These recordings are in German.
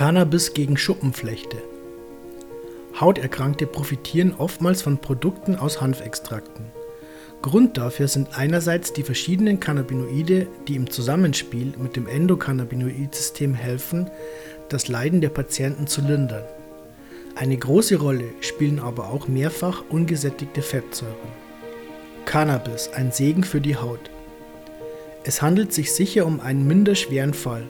Cannabis gegen Schuppenflechte. Hauterkrankte profitieren oftmals von Produkten aus Hanfextrakten. Grund dafür sind einerseits die verschiedenen Cannabinoide, die im Zusammenspiel mit dem Endokannabinoid-System helfen, das Leiden der Patienten zu lindern. Eine große Rolle spielen aber auch mehrfach ungesättigte Fettsäuren. Cannabis, ein Segen für die Haut. Es handelt sich sicher um einen minder schweren Fall,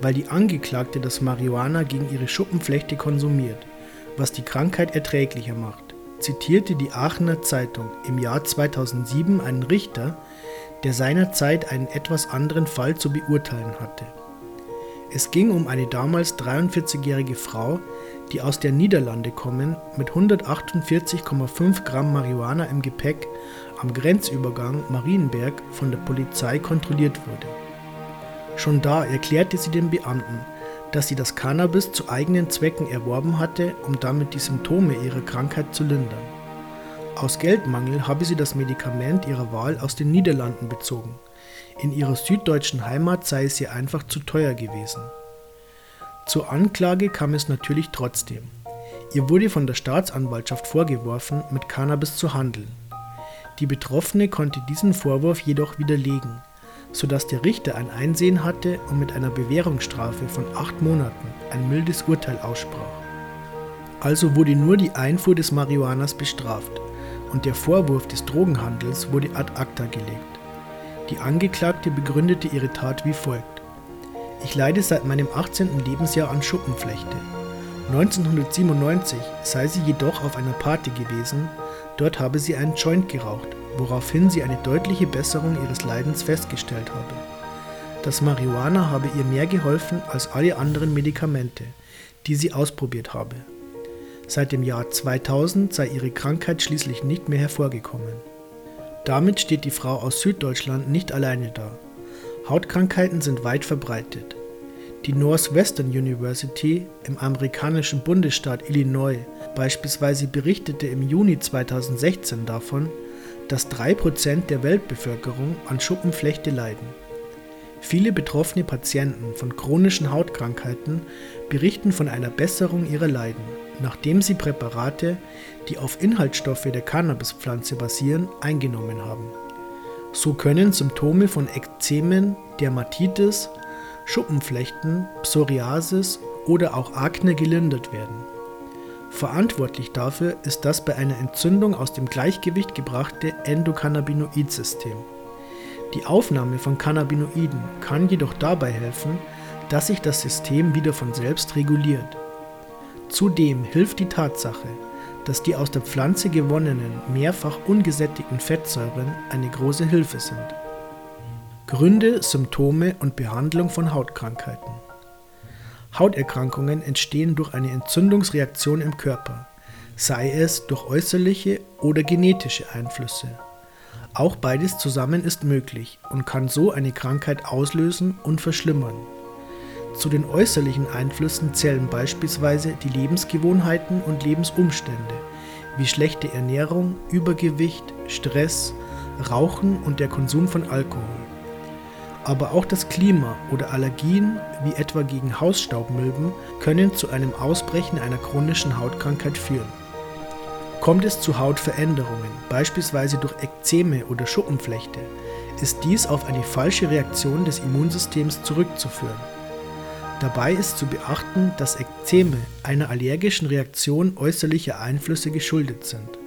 weil die Angeklagte das Marihuana gegen ihre Schuppenflechte konsumiert, was die Krankheit erträglicher macht, zitierte die Aachener Zeitung im Jahr 2007 einen Richter, der seinerzeit einen etwas anderen Fall zu beurteilen hatte. Es ging um eine damals 43-jährige Frau, die aus der Niederlande kommen, mit 148,5 Gramm Marihuana im Gepäck am Grenzübergang Marienberg von der Polizei kontrolliert wurde. Schon da erklärte sie den Beamten, dass sie das Cannabis zu eigenen Zwecken erworben hatte, um damit die Symptome ihrer Krankheit zu lindern. Aus Geldmangel habe sie das Medikament ihrer Wahl aus den Niederlanden bezogen. In ihrer süddeutschen Heimat sei es ihr einfach zu teuer gewesen. Zur Anklage kam es natürlich trotzdem. Ihr wurde von der Staatsanwaltschaft vorgeworfen, mit Cannabis zu handeln. Die Betroffene konnte diesen Vorwurf jedoch widerlegen sodass der Richter ein Einsehen hatte und mit einer Bewährungsstrafe von acht Monaten ein mildes Urteil aussprach. Also wurde nur die Einfuhr des Marihuanas bestraft und der Vorwurf des Drogenhandels wurde ad acta gelegt. Die Angeklagte begründete ihre Tat wie folgt. Ich leide seit meinem 18. Lebensjahr an Schuppenflechte. 1997 sei sie jedoch auf einer Party gewesen, dort habe sie einen Joint geraucht woraufhin sie eine deutliche Besserung ihres Leidens festgestellt habe. Das Marihuana habe ihr mehr geholfen als alle anderen Medikamente, die sie ausprobiert habe. Seit dem Jahr 2000 sei ihre Krankheit schließlich nicht mehr hervorgekommen. Damit steht die Frau aus Süddeutschland nicht alleine da. Hautkrankheiten sind weit verbreitet. Die Northwestern University im amerikanischen Bundesstaat Illinois beispielsweise berichtete im Juni 2016 davon, dass 3% der Weltbevölkerung an Schuppenflechte leiden. Viele betroffene Patienten von chronischen Hautkrankheiten berichten von einer Besserung ihrer Leiden, nachdem sie Präparate, die auf Inhaltsstoffe der Cannabispflanze basieren, eingenommen haben. So können Symptome von Ekzemen, Dermatitis, Schuppenflechten, Psoriasis oder auch Akne gelindert werden. Verantwortlich dafür ist das bei einer Entzündung aus dem Gleichgewicht gebrachte Endokannabinoid-System. Die Aufnahme von Cannabinoiden kann jedoch dabei helfen, dass sich das System wieder von selbst reguliert. Zudem hilft die Tatsache, dass die aus der Pflanze gewonnenen, mehrfach ungesättigten Fettsäuren eine große Hilfe sind. Gründe, Symptome und Behandlung von Hautkrankheiten. Hauterkrankungen entstehen durch eine Entzündungsreaktion im Körper, sei es durch äußerliche oder genetische Einflüsse. Auch beides zusammen ist möglich und kann so eine Krankheit auslösen und verschlimmern. Zu den äußerlichen Einflüssen zählen beispielsweise die Lebensgewohnheiten und Lebensumstände, wie schlechte Ernährung, Übergewicht, Stress, Rauchen und der Konsum von Alkohol. Aber auch das Klima oder Allergien, wie etwa gegen Hausstaubmilben, können zu einem Ausbrechen einer chronischen Hautkrankheit führen. Kommt es zu Hautveränderungen, beispielsweise durch Ekzeme oder Schuppenflechte, ist dies auf eine falsche Reaktion des Immunsystems zurückzuführen. Dabei ist zu beachten, dass Ekzeme einer allergischen Reaktion äußerlicher Einflüsse geschuldet sind.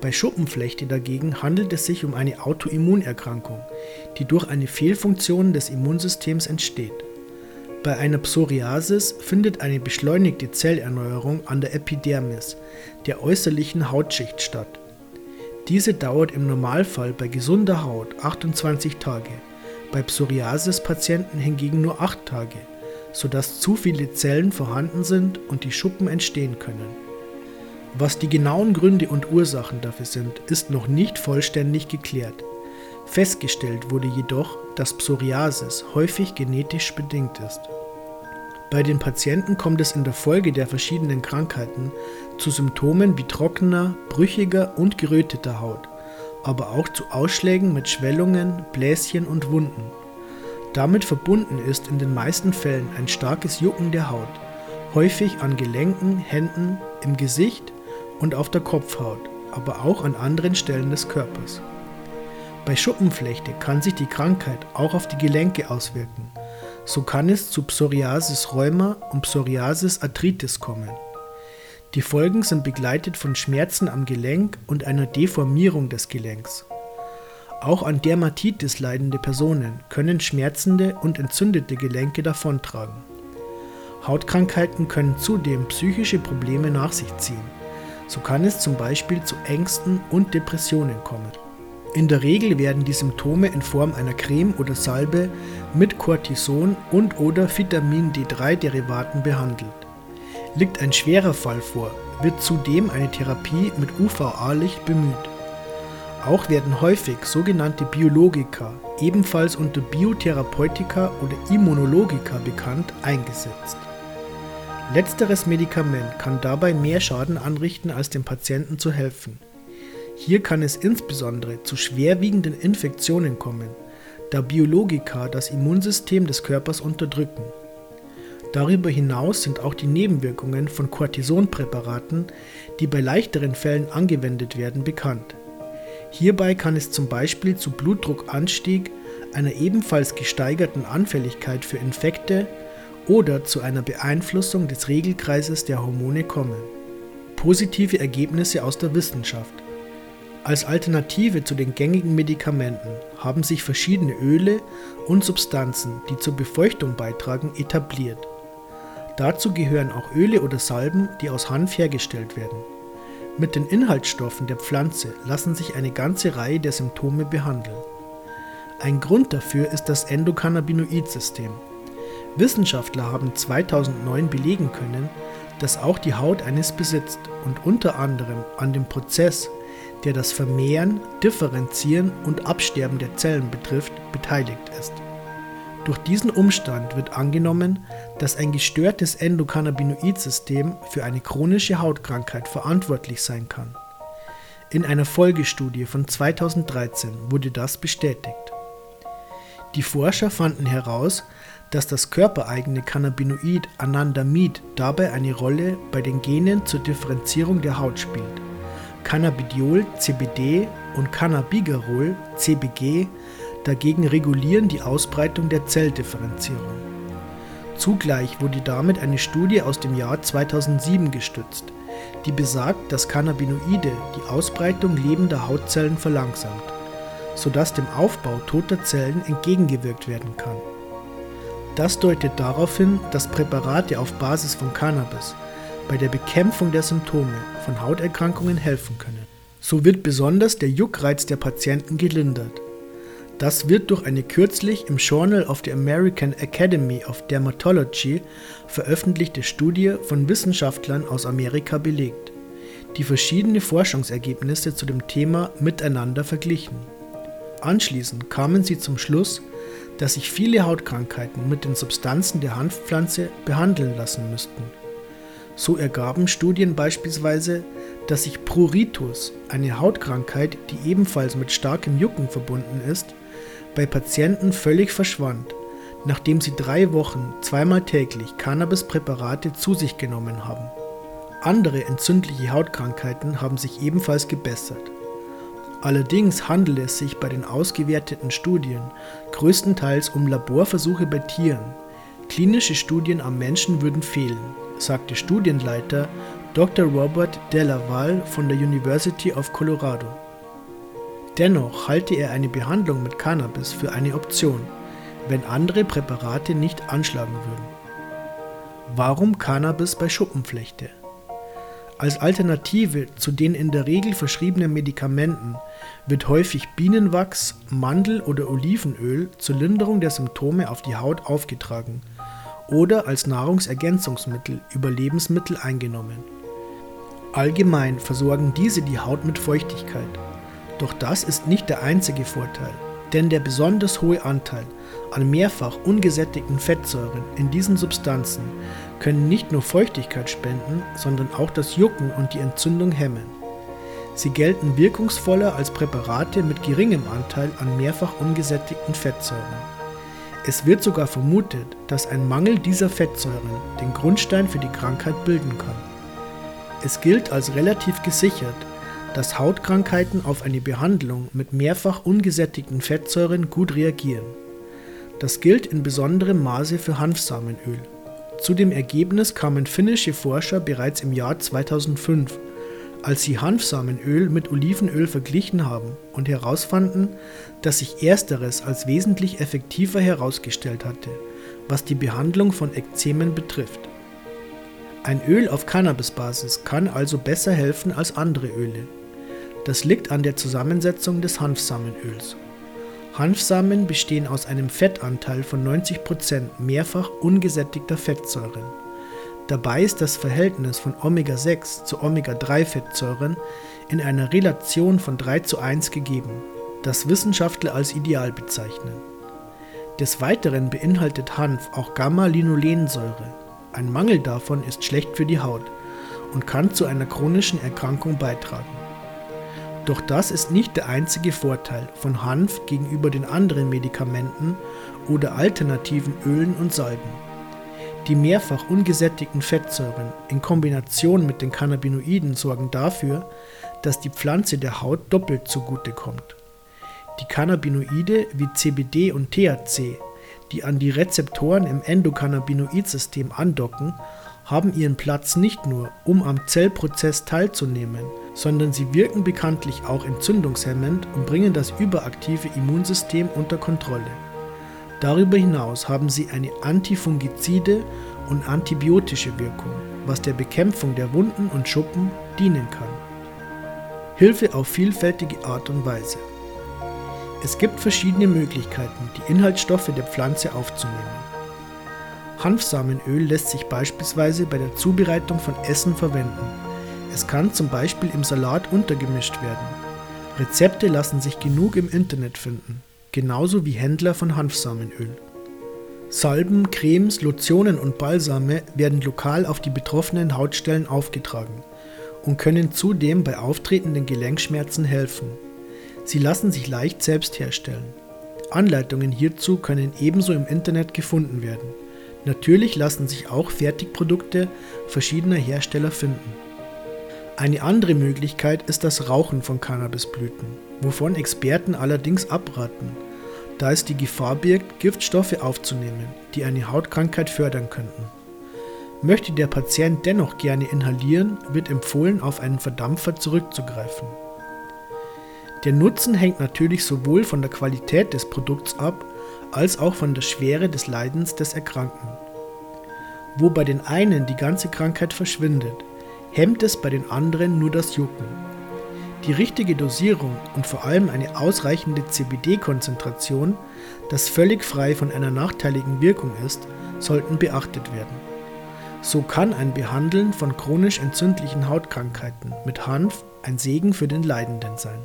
Bei Schuppenflechte dagegen handelt es sich um eine Autoimmunerkrankung, die durch eine Fehlfunktion des Immunsystems entsteht. Bei einer Psoriasis findet eine beschleunigte Zellerneuerung an der Epidermis, der äußerlichen Hautschicht, statt. Diese dauert im Normalfall bei gesunder Haut 28 Tage, bei Psoriasis-Patienten hingegen nur 8 Tage, sodass zu viele Zellen vorhanden sind und die Schuppen entstehen können. Was die genauen Gründe und Ursachen dafür sind, ist noch nicht vollständig geklärt. Festgestellt wurde jedoch, dass Psoriasis häufig genetisch bedingt ist. Bei den Patienten kommt es in der Folge der verschiedenen Krankheiten zu Symptomen wie trockener, brüchiger und geröteter Haut, aber auch zu Ausschlägen mit Schwellungen, Bläschen und Wunden. Damit verbunden ist in den meisten Fällen ein starkes Jucken der Haut, häufig an Gelenken, Händen, im Gesicht und auf der Kopfhaut, aber auch an anderen Stellen des Körpers. Bei Schuppenflechte kann sich die Krankheit auch auf die Gelenke auswirken. So kann es zu Psoriasis rheuma und Psoriasis arthritis kommen. Die Folgen sind begleitet von Schmerzen am Gelenk und einer Deformierung des Gelenks. Auch an Dermatitis leidende Personen können schmerzende und entzündete Gelenke davontragen. Hautkrankheiten können zudem psychische Probleme nach sich ziehen. So kann es zum Beispiel zu Ängsten und Depressionen kommen. In der Regel werden die Symptome in Form einer Creme oder Salbe mit Cortison und/oder Vitamin D3-Derivaten behandelt. Liegt ein schwerer Fall vor, wird zudem eine Therapie mit UVA-Licht bemüht. Auch werden häufig sogenannte Biologika, ebenfalls unter Biotherapeutika oder Immunologika bekannt, eingesetzt. Letzteres Medikament kann dabei mehr Schaden anrichten, als dem Patienten zu helfen. Hier kann es insbesondere zu schwerwiegenden Infektionen kommen, da Biologika das Immunsystem des Körpers unterdrücken. Darüber hinaus sind auch die Nebenwirkungen von Cortisonpräparaten, die bei leichteren Fällen angewendet werden, bekannt. Hierbei kann es zum Beispiel zu Blutdruckanstieg, einer ebenfalls gesteigerten Anfälligkeit für Infekte oder zu einer Beeinflussung des Regelkreises der Hormone kommen. Positive Ergebnisse aus der Wissenschaft als Alternative zu den gängigen Medikamenten haben sich verschiedene Öle und Substanzen, die zur Befeuchtung beitragen, etabliert. Dazu gehören auch Öle oder Salben, die aus Hanf hergestellt werden. Mit den Inhaltsstoffen der Pflanze lassen sich eine ganze Reihe der Symptome behandeln. Ein Grund dafür ist das Endokannabinoid-System. Wissenschaftler haben 2009 belegen können, dass auch die Haut eines besitzt und unter anderem an dem Prozess der das Vermehren, Differenzieren und Absterben der Zellen betrifft, beteiligt ist. Durch diesen Umstand wird angenommen, dass ein gestörtes Endokannabinoid-System für eine chronische Hautkrankheit verantwortlich sein kann. In einer Folgestudie von 2013 wurde das bestätigt. Die Forscher fanden heraus, dass das körpereigene Cannabinoid Anandamid dabei eine Rolle bei den Genen zur Differenzierung der Haut spielt. Cannabidiol (CBD) und Cannabigerol (CBG) dagegen regulieren die Ausbreitung der Zelldifferenzierung. Zugleich wurde damit eine Studie aus dem Jahr 2007 gestützt, die besagt, dass Cannabinoide die Ausbreitung lebender Hautzellen verlangsamt, sodass dem Aufbau toter Zellen entgegengewirkt werden kann. Das deutet darauf hin, dass Präparate auf Basis von Cannabis bei der Bekämpfung der Symptome von Hauterkrankungen helfen können. So wird besonders der Juckreiz der Patienten gelindert. Das wird durch eine kürzlich im Journal of the American Academy of Dermatology veröffentlichte Studie von Wissenschaftlern aus Amerika belegt, die verschiedene Forschungsergebnisse zu dem Thema miteinander verglichen. Anschließend kamen sie zum Schluss, dass sich viele Hautkrankheiten mit den Substanzen der Hanfpflanze behandeln lassen müssten. So ergaben Studien beispielsweise, dass sich Pruritus, eine Hautkrankheit, die ebenfalls mit starkem Jucken verbunden ist, bei Patienten völlig verschwand, nachdem sie drei Wochen zweimal täglich Cannabispräparate zu sich genommen haben. Andere entzündliche Hautkrankheiten haben sich ebenfalls gebessert. Allerdings handelt es sich bei den ausgewerteten Studien größtenteils um Laborversuche bei Tieren. Klinische Studien am Menschen würden fehlen sagte Studienleiter Dr. Robert Delaval von der University of Colorado. Dennoch halte er eine Behandlung mit Cannabis für eine Option, wenn andere Präparate nicht anschlagen würden. Warum Cannabis bei Schuppenflechte? Als Alternative zu den in der Regel verschriebenen Medikamenten wird häufig Bienenwachs, Mandel- oder Olivenöl zur Linderung der Symptome auf die Haut aufgetragen oder als Nahrungsergänzungsmittel über Lebensmittel eingenommen. Allgemein versorgen diese die Haut mit Feuchtigkeit. Doch das ist nicht der einzige Vorteil, denn der besonders hohe Anteil an mehrfach ungesättigten Fettsäuren in diesen Substanzen können nicht nur Feuchtigkeit spenden, sondern auch das Jucken und die Entzündung hemmen. Sie gelten wirkungsvoller als Präparate mit geringem Anteil an mehrfach ungesättigten Fettsäuren. Es wird sogar vermutet, dass ein Mangel dieser Fettsäuren den Grundstein für die Krankheit bilden kann. Es gilt als relativ gesichert, dass Hautkrankheiten auf eine Behandlung mit mehrfach ungesättigten Fettsäuren gut reagieren. Das gilt in besonderem Maße für Hanfsamenöl. Zu dem Ergebnis kamen finnische Forscher bereits im Jahr 2005 als sie Hanfsamenöl mit Olivenöl verglichen haben und herausfanden, dass sich ersteres als wesentlich effektiver herausgestellt hatte, was die Behandlung von Ekzemen betrifft. Ein Öl auf Cannabisbasis kann also besser helfen als andere Öle. Das liegt an der Zusammensetzung des Hanfsamenöls. Hanfsamen bestehen aus einem Fettanteil von 90% mehrfach ungesättigter Fettsäuren. Dabei ist das Verhältnis von Omega-6 zu Omega-3-Fettsäuren in einer Relation von 3 zu 1 gegeben, das Wissenschaftler als ideal bezeichnen. Des Weiteren beinhaltet Hanf auch Gamma-Linolensäure. Ein Mangel davon ist schlecht für die Haut und kann zu einer chronischen Erkrankung beitragen. Doch das ist nicht der einzige Vorteil von Hanf gegenüber den anderen Medikamenten oder alternativen Ölen und Salben. Die mehrfach ungesättigten Fettsäuren in Kombination mit den Cannabinoiden sorgen dafür, dass die Pflanze der Haut doppelt zugute kommt. Die Cannabinoide wie CBD und THC, die an die Rezeptoren im Endokannabinoidsystem andocken, haben ihren Platz nicht nur, um am Zellprozess teilzunehmen, sondern sie wirken bekanntlich auch entzündungshemmend und bringen das überaktive Immunsystem unter Kontrolle. Darüber hinaus haben sie eine antifungizide und antibiotische Wirkung, was der Bekämpfung der Wunden und Schuppen dienen kann. Hilfe auf vielfältige Art und Weise. Es gibt verschiedene Möglichkeiten, die Inhaltsstoffe der Pflanze aufzunehmen. Hanfsamenöl lässt sich beispielsweise bei der Zubereitung von Essen verwenden. Es kann zum Beispiel im Salat untergemischt werden. Rezepte lassen sich genug im Internet finden genauso wie Händler von Hanfsamenöl. Salben, Cremes, Lotionen und Balsame werden lokal auf die betroffenen Hautstellen aufgetragen und können zudem bei auftretenden Gelenkschmerzen helfen. Sie lassen sich leicht selbst herstellen. Anleitungen hierzu können ebenso im Internet gefunden werden. Natürlich lassen sich auch Fertigprodukte verschiedener Hersteller finden. Eine andere Möglichkeit ist das Rauchen von Cannabisblüten, wovon Experten allerdings abraten, da es die Gefahr birgt, Giftstoffe aufzunehmen, die eine Hautkrankheit fördern könnten. Möchte der Patient dennoch gerne inhalieren, wird empfohlen, auf einen Verdampfer zurückzugreifen. Der Nutzen hängt natürlich sowohl von der Qualität des Produkts ab, als auch von der Schwere des Leidens des Erkrankten. Wo bei den einen die ganze Krankheit verschwindet, hemmt es bei den anderen nur das Jucken. Die richtige Dosierung und vor allem eine ausreichende CBD-Konzentration, das völlig frei von einer nachteiligen Wirkung ist, sollten beachtet werden. So kann ein Behandeln von chronisch entzündlichen Hautkrankheiten mit Hanf ein Segen für den Leidenden sein.